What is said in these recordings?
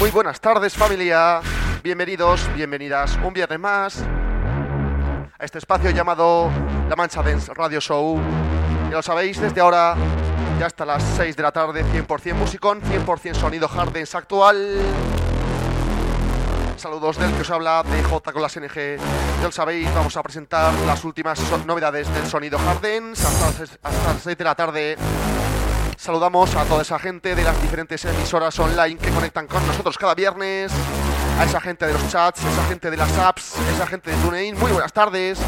Muy buenas tardes familia. Bienvenidos, bienvenidas un viernes más a este espacio llamado La Mancha Dance Radio Show. Ya lo sabéis, desde ahora ya hasta las 6 de la tarde, 100% musicón, 100% sonido hard dance actual. Saludos del que os habla de J con las NG. Ya lo sabéis, vamos a presentar las últimas novedades del sonido hard dance hasta las 6 de la tarde Saludamos a toda esa gente de las diferentes emisoras online que conectan con nosotros cada viernes, a esa gente de los chats, esa gente de las apps, esa gente de TuneIn. Muy buenas tardes.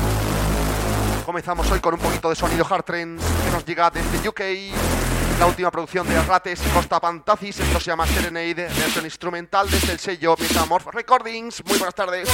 Comenzamos hoy con un poquito de sonido hard trends que nos llega desde UK. La última producción de Rates y Costa Pantacis, esto se llama Serenade, versión instrumental desde el sello Metamorph Recordings. Muy buenas tardes.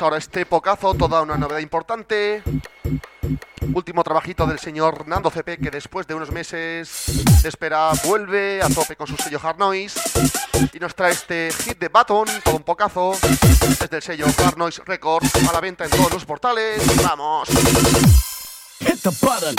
Ahora este pocazo, toda una novedad importante. Último trabajito del señor Nando CP que después de unos meses de espera vuelve a tope con su sello Hard Noise y nos trae este hit de Baton, todo un pocazo, desde el sello Hard Noise Records a la venta en todos los portales. ¡Vamos! Hit the button.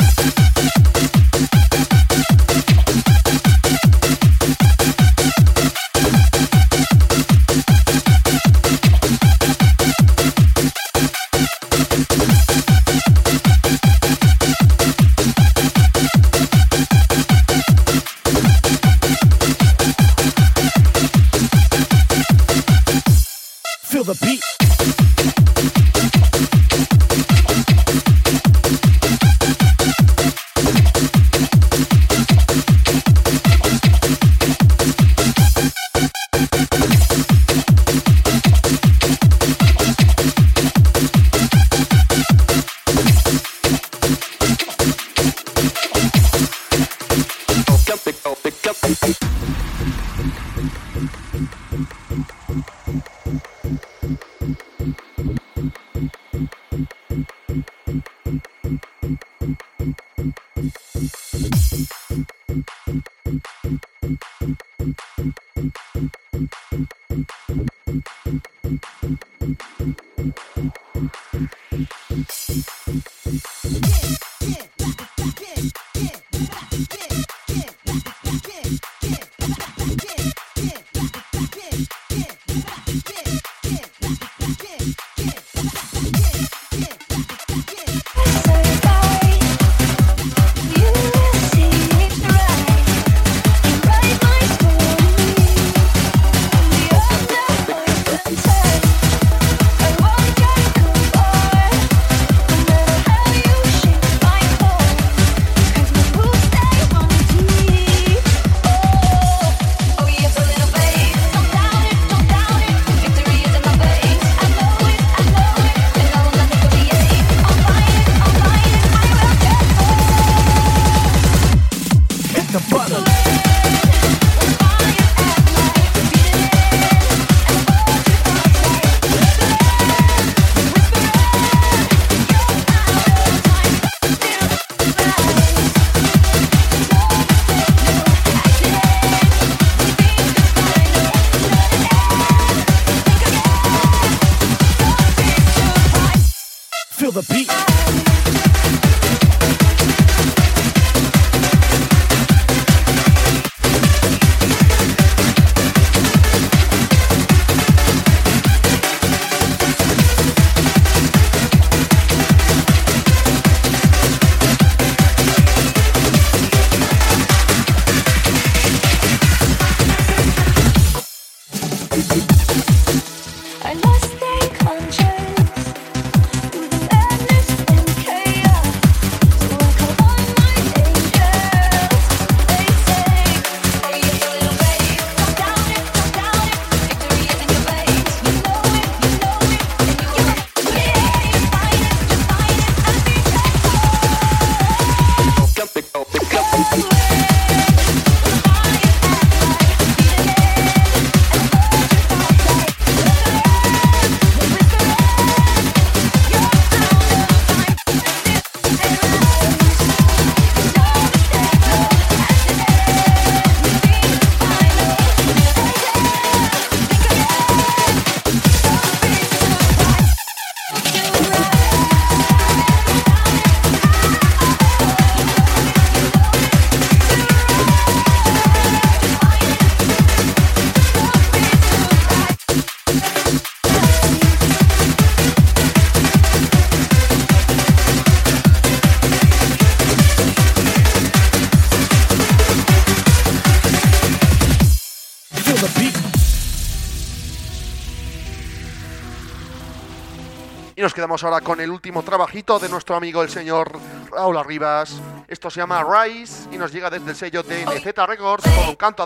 Nos quedamos ahora con el último trabajito de nuestro amigo el señor Raúl Arribas. Esto se llama Rise y nos llega desde el sello de Records con un canto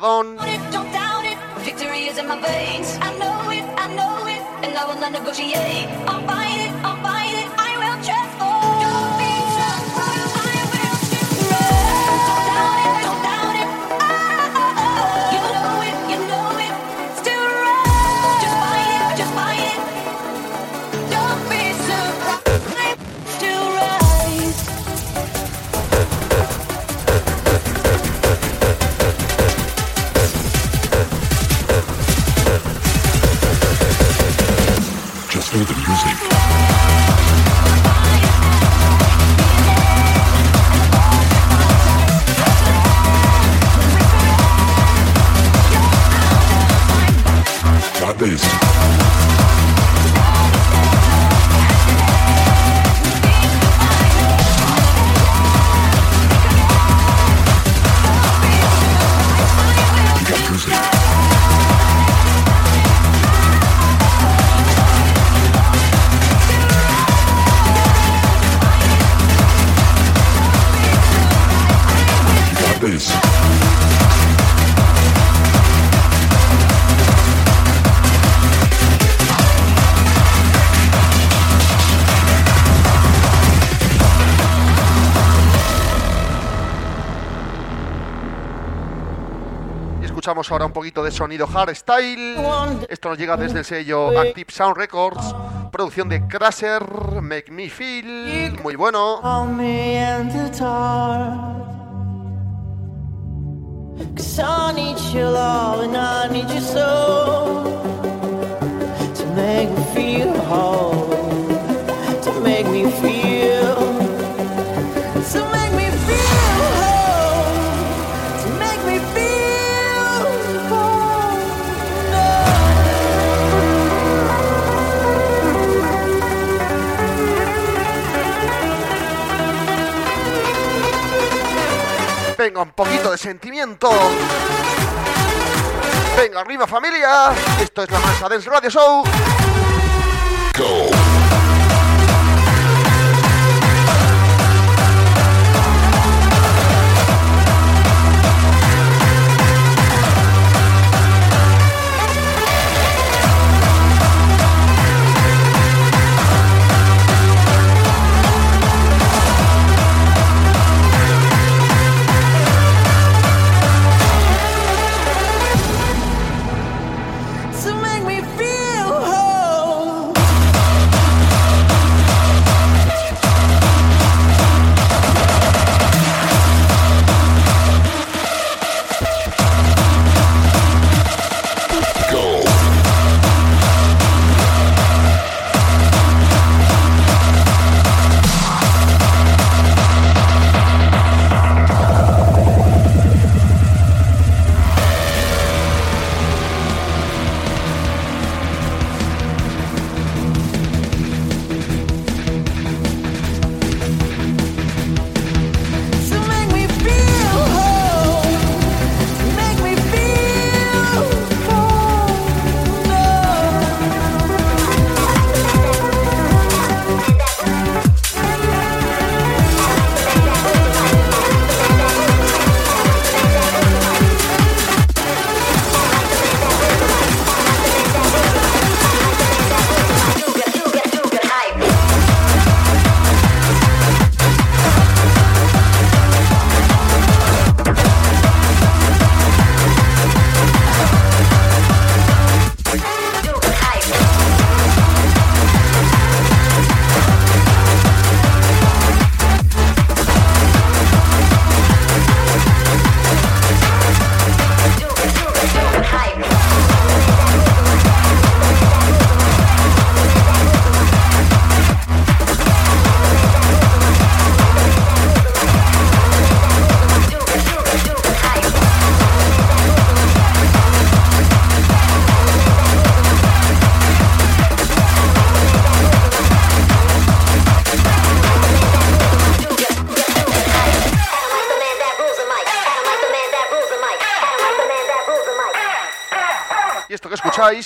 through the music. This. Escuchamos ahora un poquito de sonido hardstyle. Esto nos llega desde el sello Active Sound Records. Producción de Crasher, Make Me Feel. Muy bueno. on me and the Venga, un poquito de sentimiento. Venga, arriba familia. Esto es la Mansa Dance Radio Show.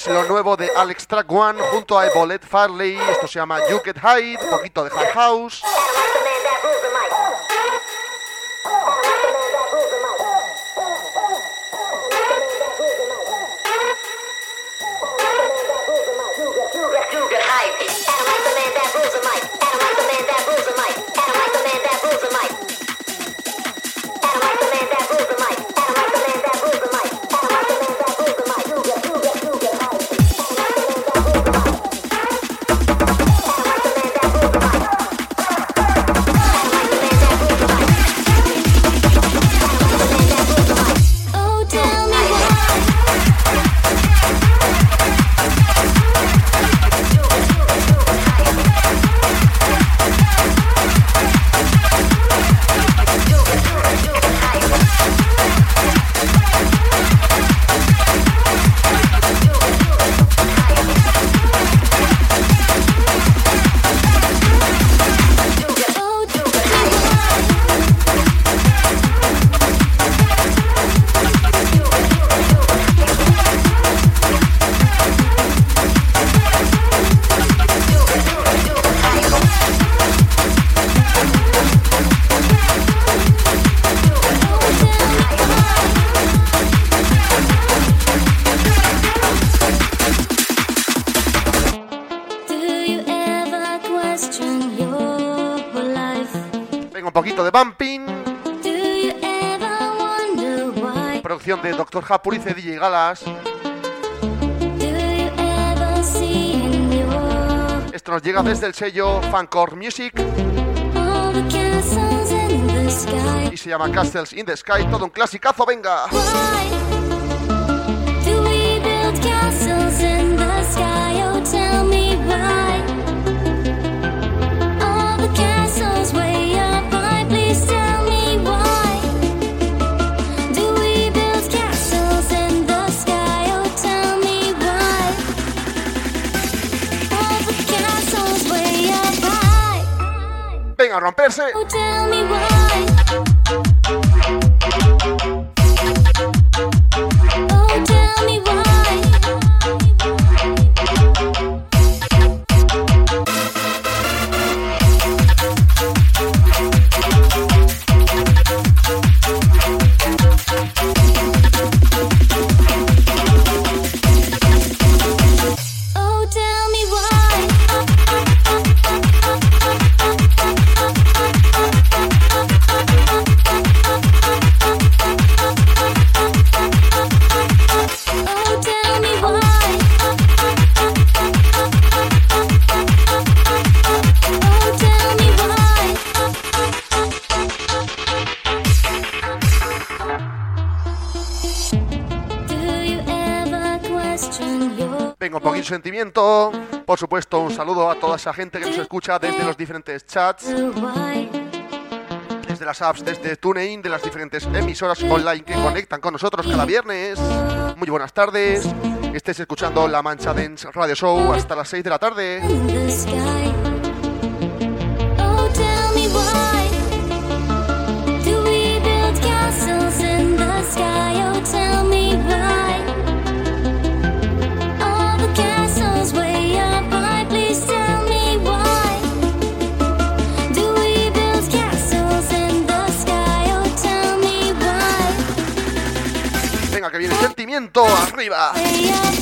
Lo nuevo de Alex Track One junto a Evolet Farley. Esto se llama You Get Hide, un poquito de hard house. Dr. Japurice DJ Galas. Esto nos llega desde el sello Fancore Music y se llama Castles in the Sky. Todo un clasicazo, venga. Romperse. Sentimiento. Por supuesto, un saludo a toda esa gente que nos escucha desde los diferentes chats, desde las apps, desde TuneIn, de las diferentes emisoras online que conectan con nosotros cada viernes. Muy buenas tardes. Estés escuchando La Mancha Dance Radio Show hasta las 6 de la tarde. Sentimiento arriba.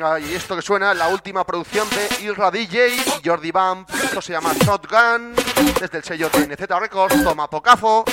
Y esto que suena, la última producción de Irra DJ y Jordi Bump. Esto se llama Shotgun, desde el sello TNZ Records, toma Pocafo.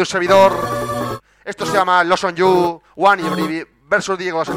tu servidor. Esto se llama Los On You, One y versus Diego, se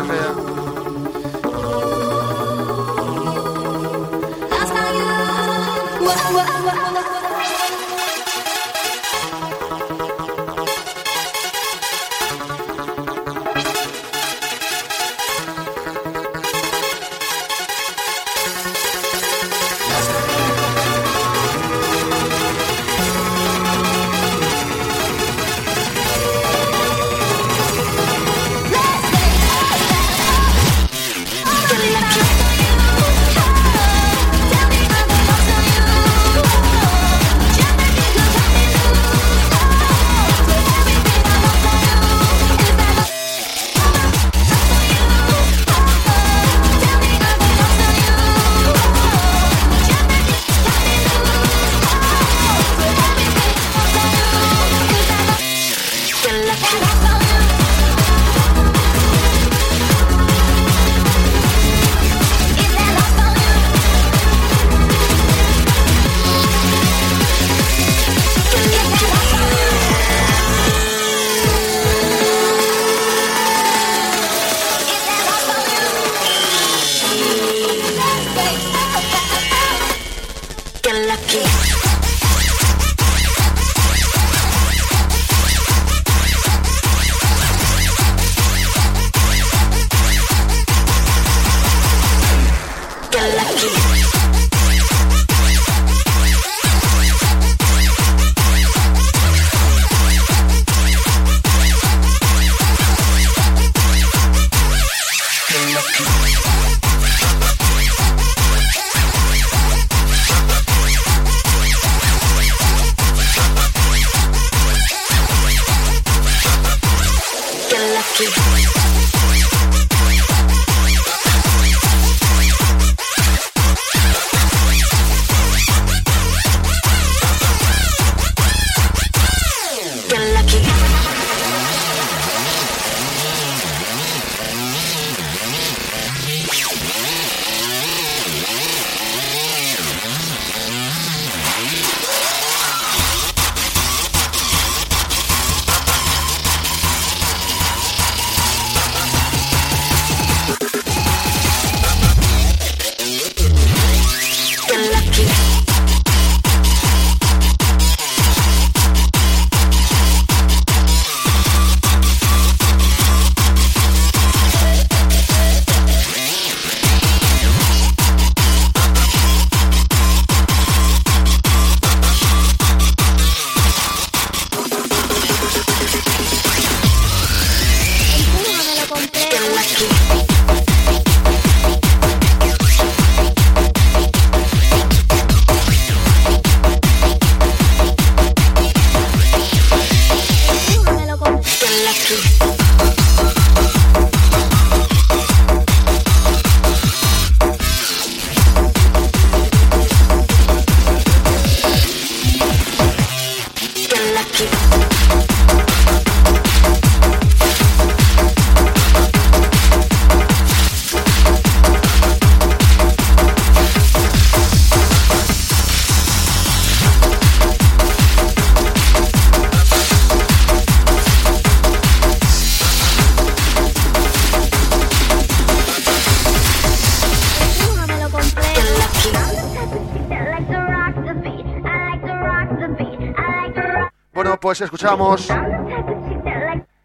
escuchamos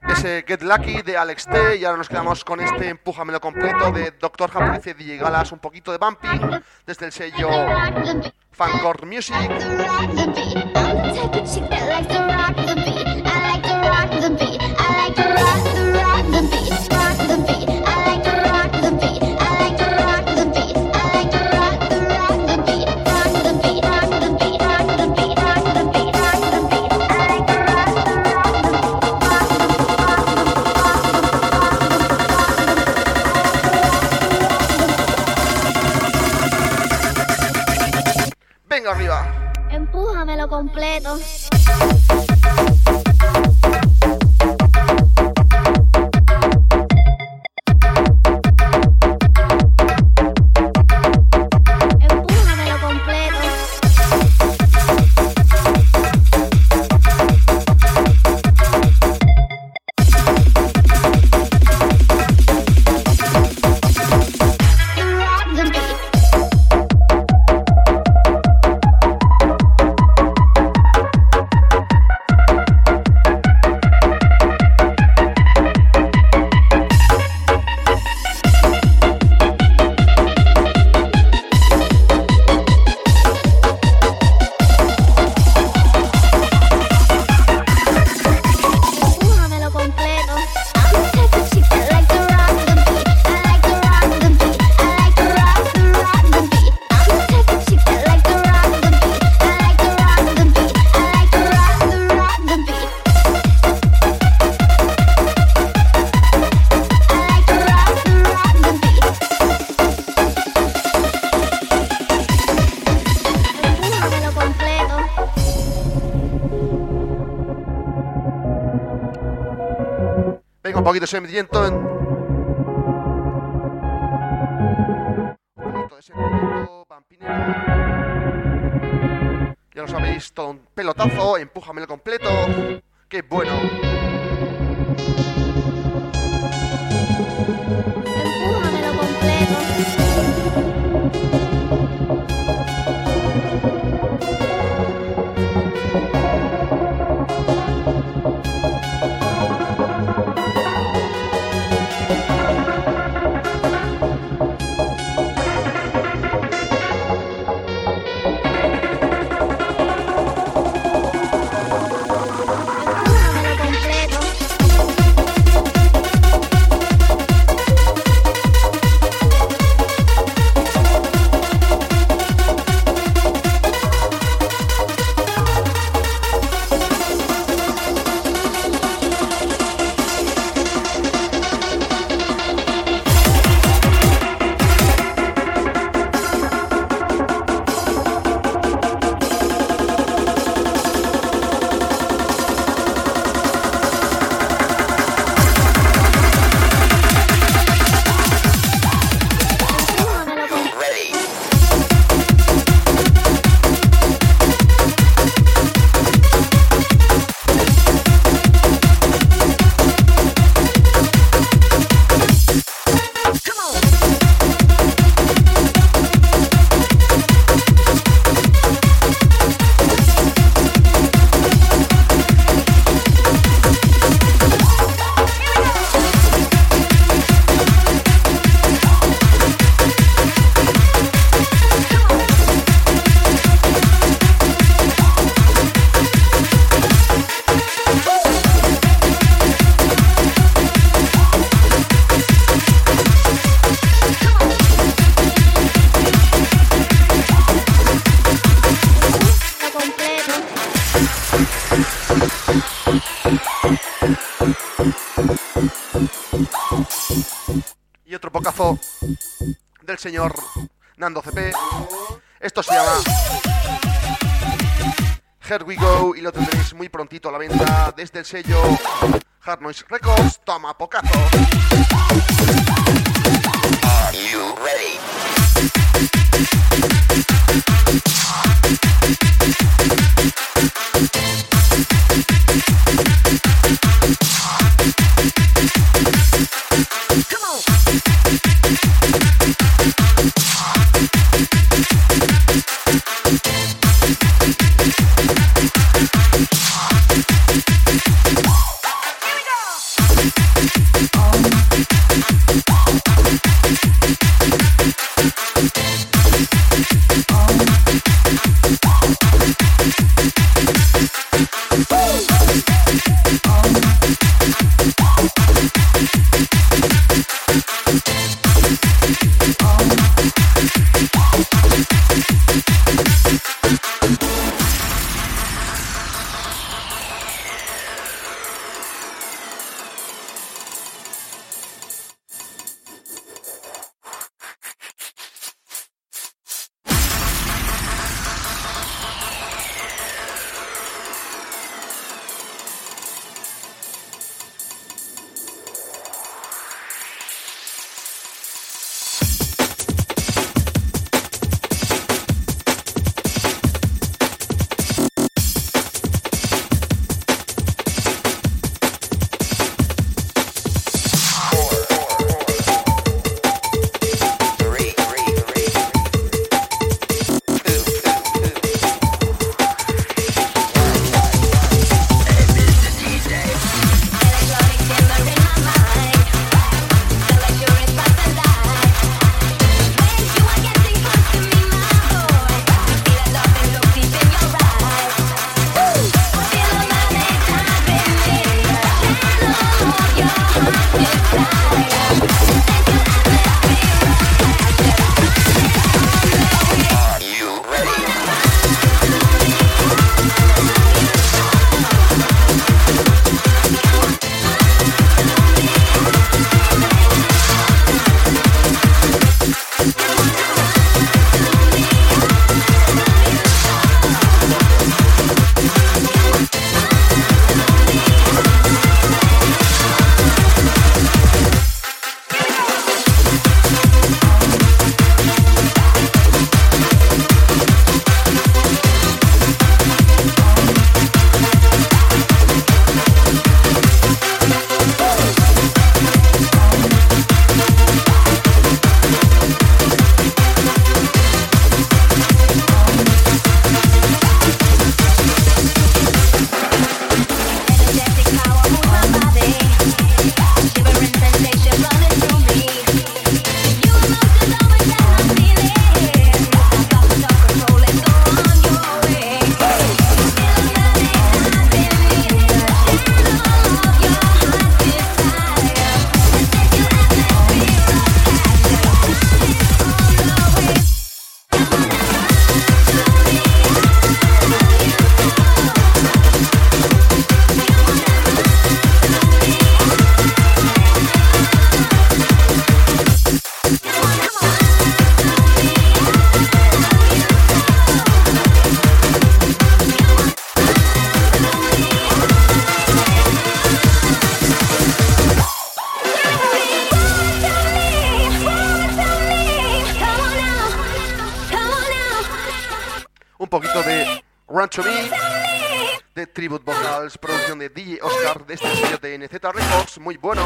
ese Get Lucky de Alex T y ahora nos quedamos con este Empújamelo completo de Dr. Japonese DJ Galas, un poquito de bumping desde el sello Fancore Music. Empújamelo completo. Sentimiento en... Del señor Nando CP. Esto se llama Here We Go y lo tendréis muy prontito a la venta desde el sello Hard Noise Records. Toma, pocazo. un Tribute Vocals, producción de DJ Oscar, de este sello de NZ Records, muy bueno.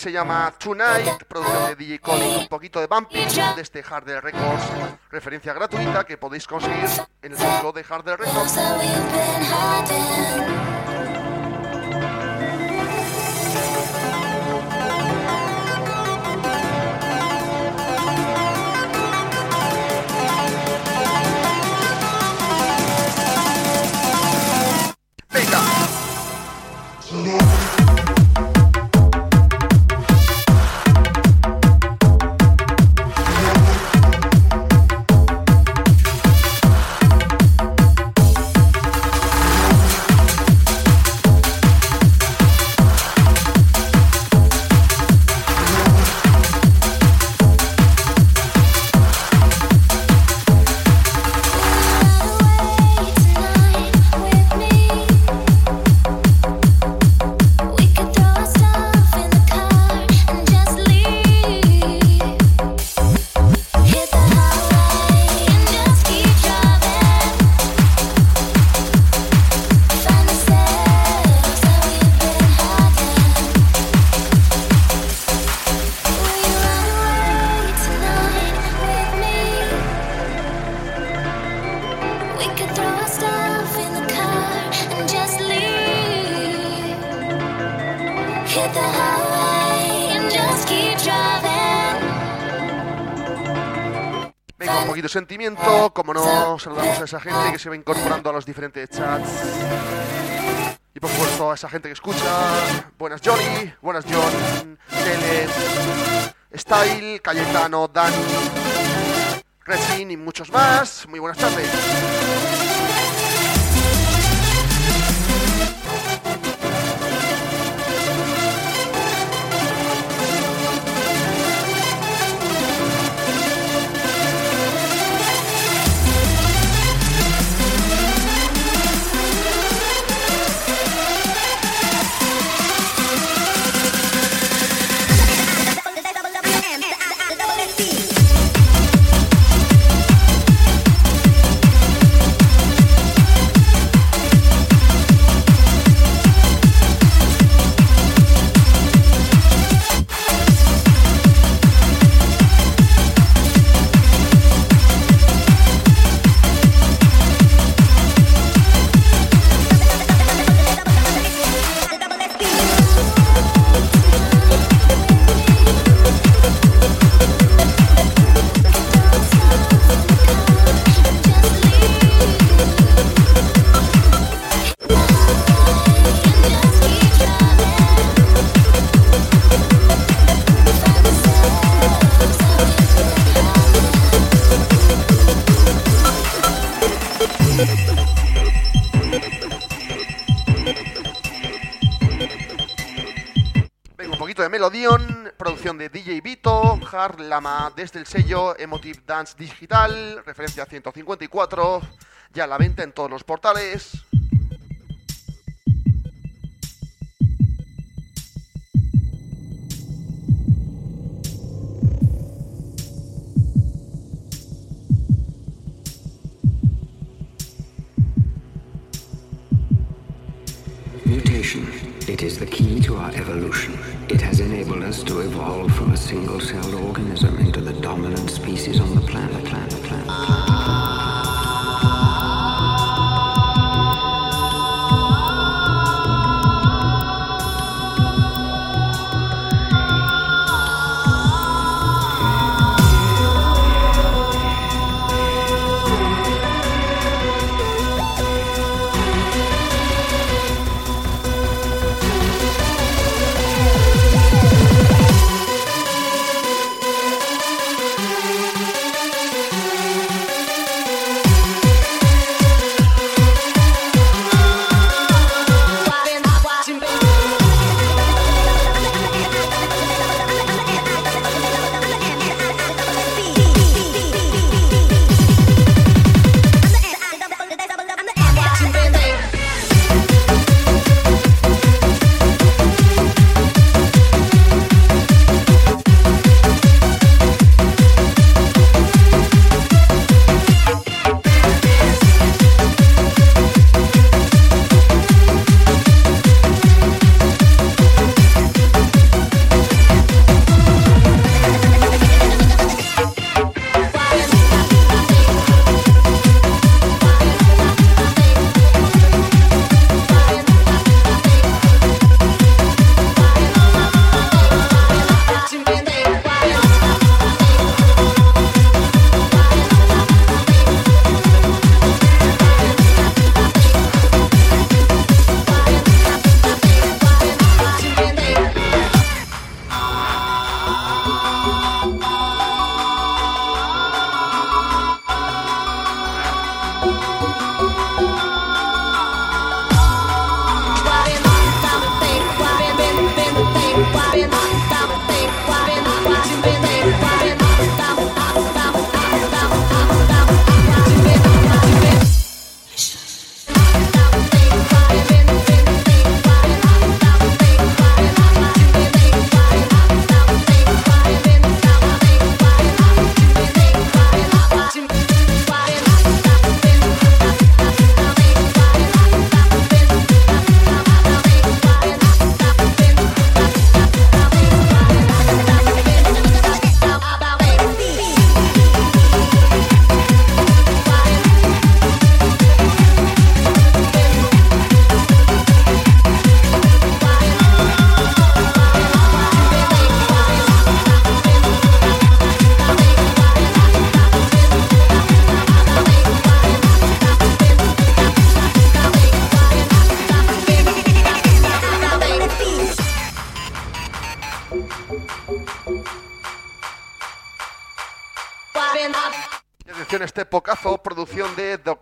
Se llama Tonight, producción de DJ Colin, un poquito de bumping de este Harder Records, referencia gratuita que podéis conseguir en el sitio de Harder Records. Venga, sentimiento, como no, saludamos a esa gente que se va incorporando a los diferentes chats. Y por supuesto a esa gente que escucha. Buenas Johnny, buenas John, Tele, Style, Cayetano, Dani, Resin y muchos más. Muy buenas tardes. Lama desde el sello Emotive Dance Digital, referencia 154, ya a la venta en todos los portales. Mutation. It is the key to our evolution. It has enabled us to evolve from a single-celled organism into the dominant species on the planet. planet, planet, planet.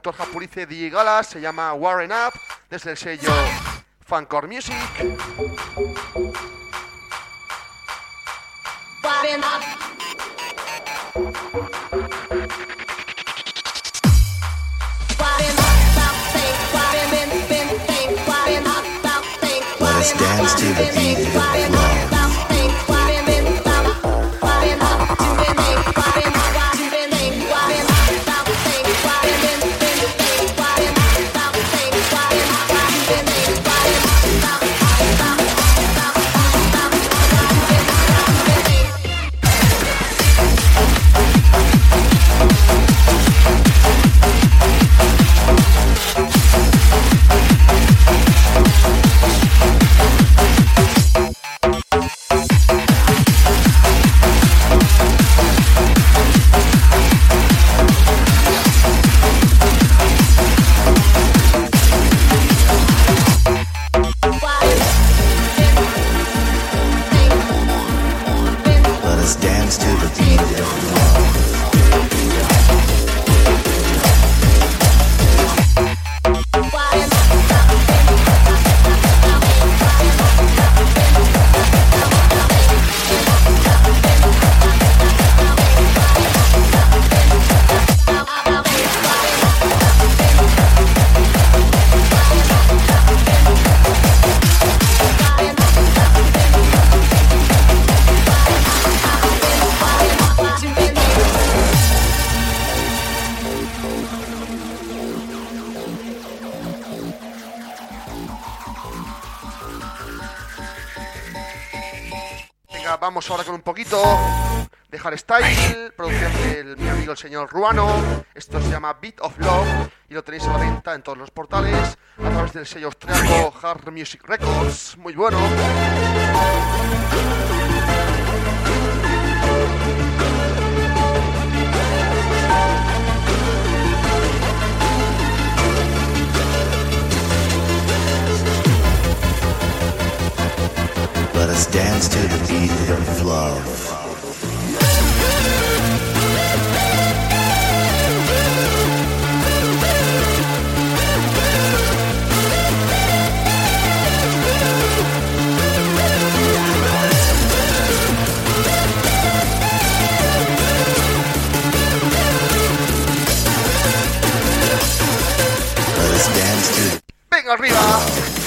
Dr. Japurice DJ Galas, se llama Warren Up, desde el sello Fancore Music. Warren up. Warren up, up, think, poquito de hardstyle, producción del mi amigo el señor Ruano. Esto se llama Beat of Love y lo tenéis a la venta en todos los portales a través del sello austriaco Hard Music Records. Muy bueno. Let us dance to the beat of love. Arriba.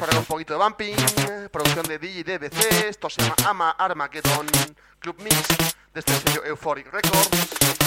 Vamos un poquito de bumping. Producción de DJ DBC. Esto se llama Ama Armageddon Club Mix. Desde el sello Euphoric Records.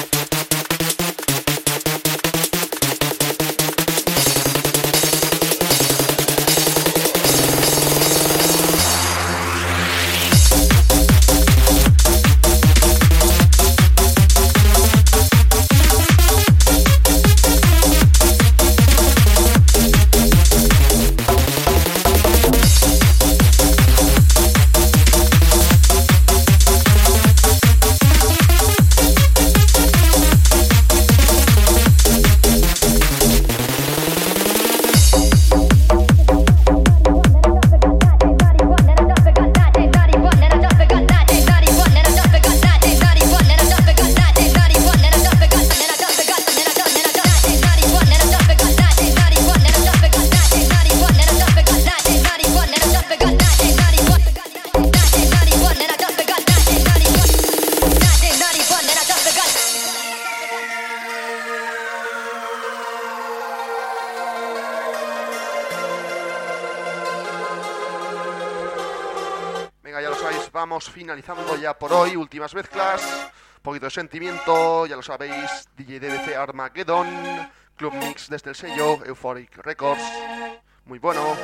Vamos finalizando ya por hoy. Últimas mezclas. Un poquito de sentimiento, ya lo sabéis. DJ DBC Armageddon. Club Mix desde el sello Euphoric Records. Muy bueno.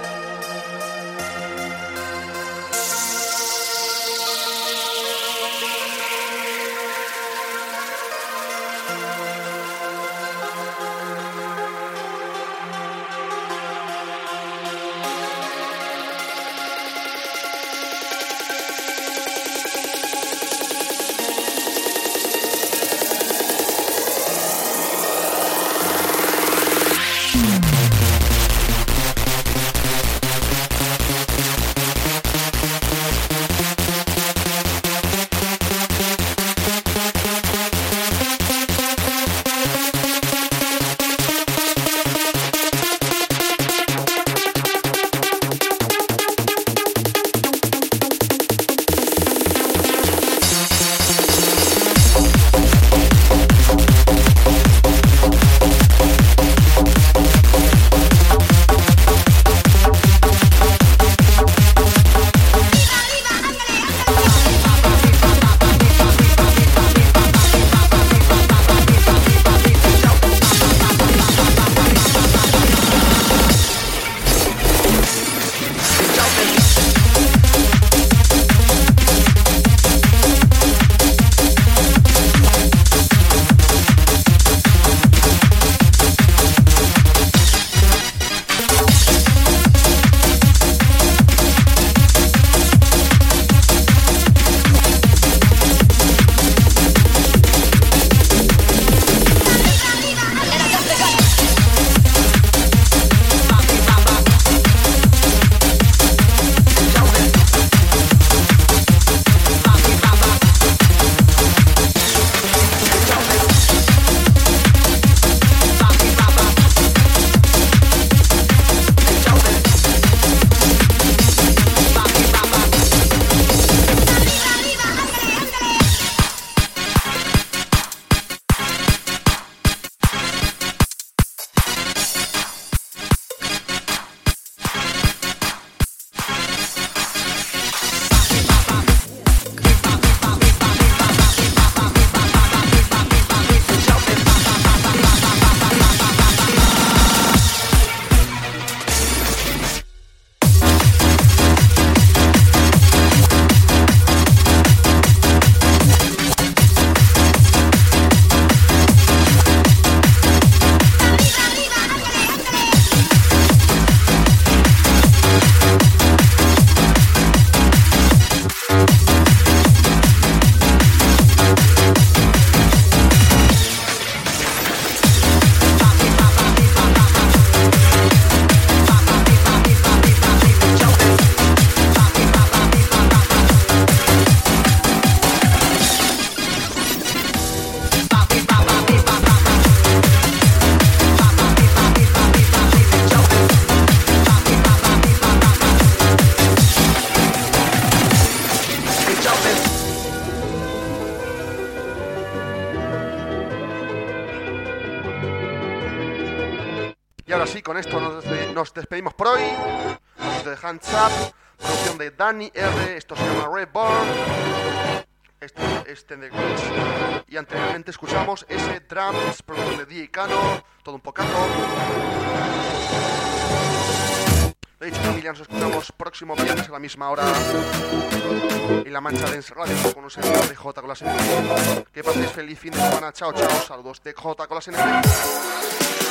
Con esto nos, despe- nos despedimos por hoy. De Hands Up, producción de Danny R. Esto se llama Reborn. Este, este de Glitch. Y anteriormente escuchamos ese Drums, producción de DJ Cano. Todo un pocazo. Lo dicho, familia, nos escuchamos próximo viernes a la misma hora en La Mancha Dance Radio con un servidor de J con las NG. Que paséis feliz fin de semana. Chao, chao. Saludos de J con las NG.